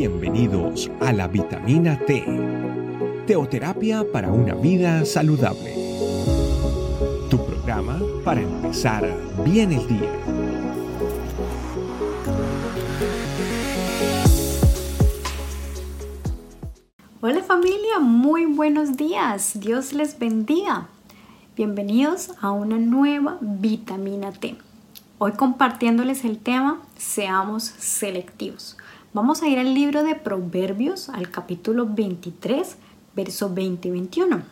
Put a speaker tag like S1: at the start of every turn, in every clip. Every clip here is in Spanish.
S1: Bienvenidos a la vitamina T, teoterapia para una vida saludable. Tu programa para empezar bien el día.
S2: Hola familia, muy buenos días. Dios les bendiga. Bienvenidos a una nueva vitamina T. Hoy compartiéndoles el tema Seamos selectivos. Vamos a ir al libro de Proverbios, al capítulo 23, verso 20 y 21.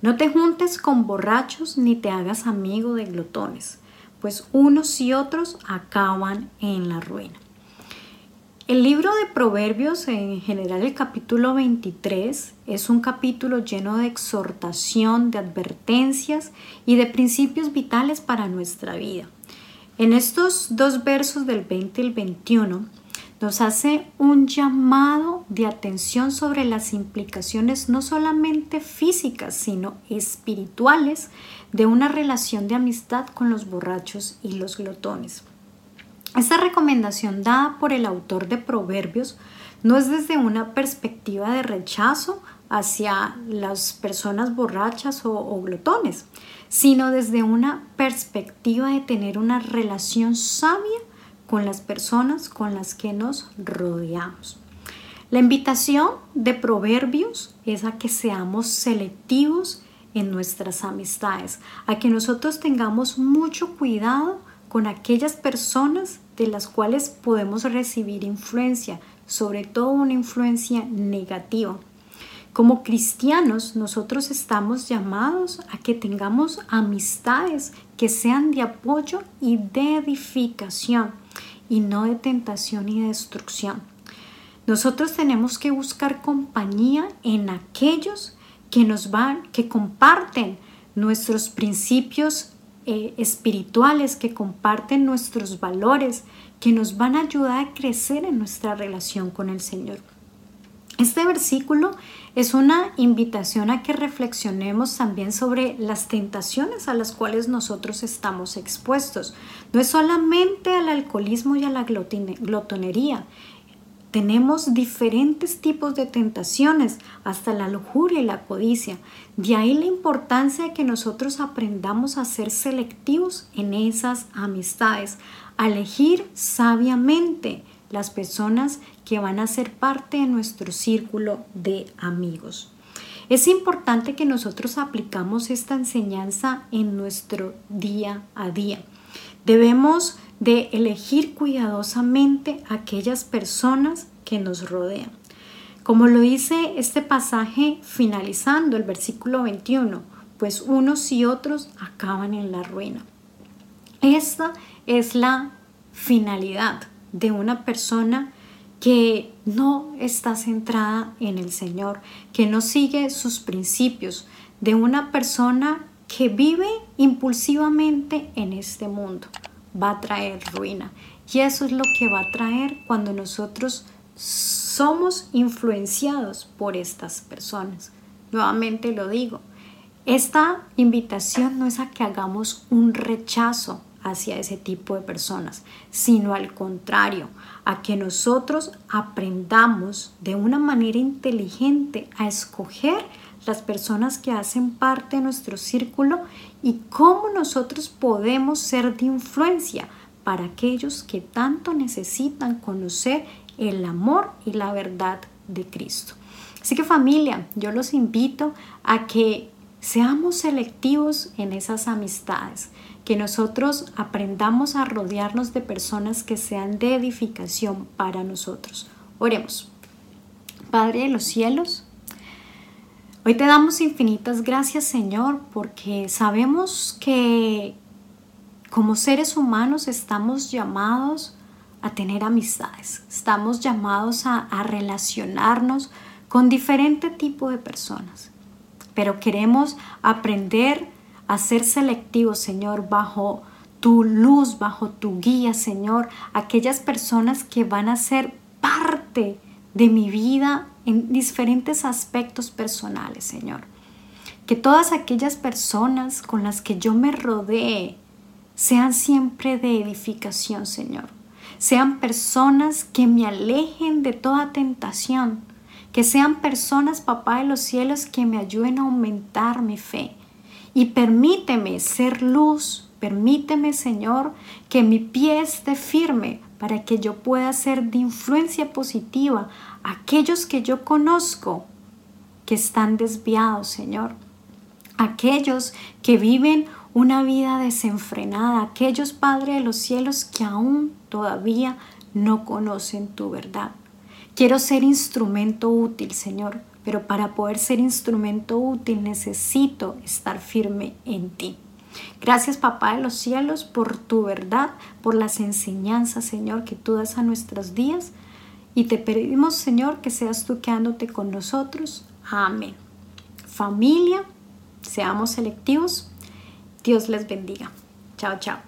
S2: No te juntes con borrachos ni te hagas amigo de glotones, pues unos y otros acaban en la ruina. El libro de Proverbios, en general el capítulo 23, es un capítulo lleno de exhortación, de advertencias y de principios vitales para nuestra vida. En estos dos versos del 20 y el 21 nos hace un llamado de atención sobre las implicaciones no solamente físicas, sino espirituales de una relación de amistad con los borrachos y los glotones. Esta recomendación dada por el autor de Proverbios no es desde una perspectiva de rechazo hacia las personas borrachas o, glotones, sino desde una perspectiva de tener una relación sabia con las personas con las que nos rodeamos. La invitación de Proverbios es a que seamos selectivos en nuestras amistades, a que nosotros tengamos mucho cuidado con aquellas personas de las cuales podemos recibir influencia, sobre todo una influencia negativa. Como cristianos, nosotros estamos llamados a que tengamos amistades que sean de apoyo y de edificación y no de tentación y destrucción. Nosotros tenemos que buscar compañía en aquellos que nos van, que comparten nuestros principios eh, espirituales, que comparten nuestros valores, que nos van a ayudar a crecer en nuestra relación con el Señor. Este versículo es una invitación a que reflexionemos también sobre las tentaciones a las cuales nosotros estamos expuestos. No es solamente al alcoholismo y a la glotonería. Tenemos diferentes tipos de tentaciones, hasta la lujuria y la codicia. De ahí la importancia de que nosotros aprendamos a ser selectivos en esas amistades, a elegir sabiamente las personas que van a ser parte de nuestro círculo de amigos. Es importante que nosotros aplicamos esta enseñanza en nuestro día a día. Debemos de elegir cuidadosamente aquellas personas que nos rodean. Como lo dice este pasaje finalizando el versículo 21, pues unos y otros acaban en la ruina. Esta es la finalidad de una persona que no está centrada en el Señor, que no sigue sus principios, de una persona que vive impulsivamente en este mundo. Va a traer ruina. Y eso es lo que va a traer cuando nosotros somos influenciados por estas personas. Nuevamente lo digo, esta invitación no es a que hagamos un rechazo hacia ese tipo de personas, sino al contrario, a que nosotros aprendamos de una manera inteligente a escoger las personas que hacen parte de nuestro círculo y cómo nosotros podemos ser de influencia para aquellos que tanto necesitan conocer el amor y la verdad de Cristo. Así que familia, yo los invito a que seamos selectivos en esas amistades, que nosotros aprendamos a rodearnos de personas que sean de edificación para nosotros. Oremos. Padre de los cielos, hoy te damos infinitas gracias Señor porque sabemos que como seres humanos estamos llamados a tener amistades, estamos llamados a, relacionarnos con diferente tipo de personas, pero queremos aprender a ser selectivo, Señor, bajo tu luz, bajo tu guía, Señor, aquellas personas que van a ser parte de mi vida en diferentes aspectos personales, Señor. Que todas aquellas personas con las que yo me rodee sean siempre de edificación, Señor. sean personas que me alejen de toda tentación, que sean personas, papá de los cielos, que me ayuden a aumentar mi fe. Y permíteme ser luz, permíteme, Señor, que mi pie esté firme para que yo pueda ser de influencia positiva a aquellos que yo conozco que están desviados, Señor. Aquellos que viven una vida desenfrenada, aquellos, Padre de los cielos, que aún todavía no conocen tu verdad. Quiero ser instrumento útil, Señor, pero para poder ser instrumento útil necesito estar firme en ti. Gracias Papá de los cielos por tu verdad, por las enseñanzas Señor que tú das a nuestros días y te pedimos Señor que seas tú quedándote con nosotros. Amén. Familia, seamos selectivos. Dios les bendiga. Chao, chao.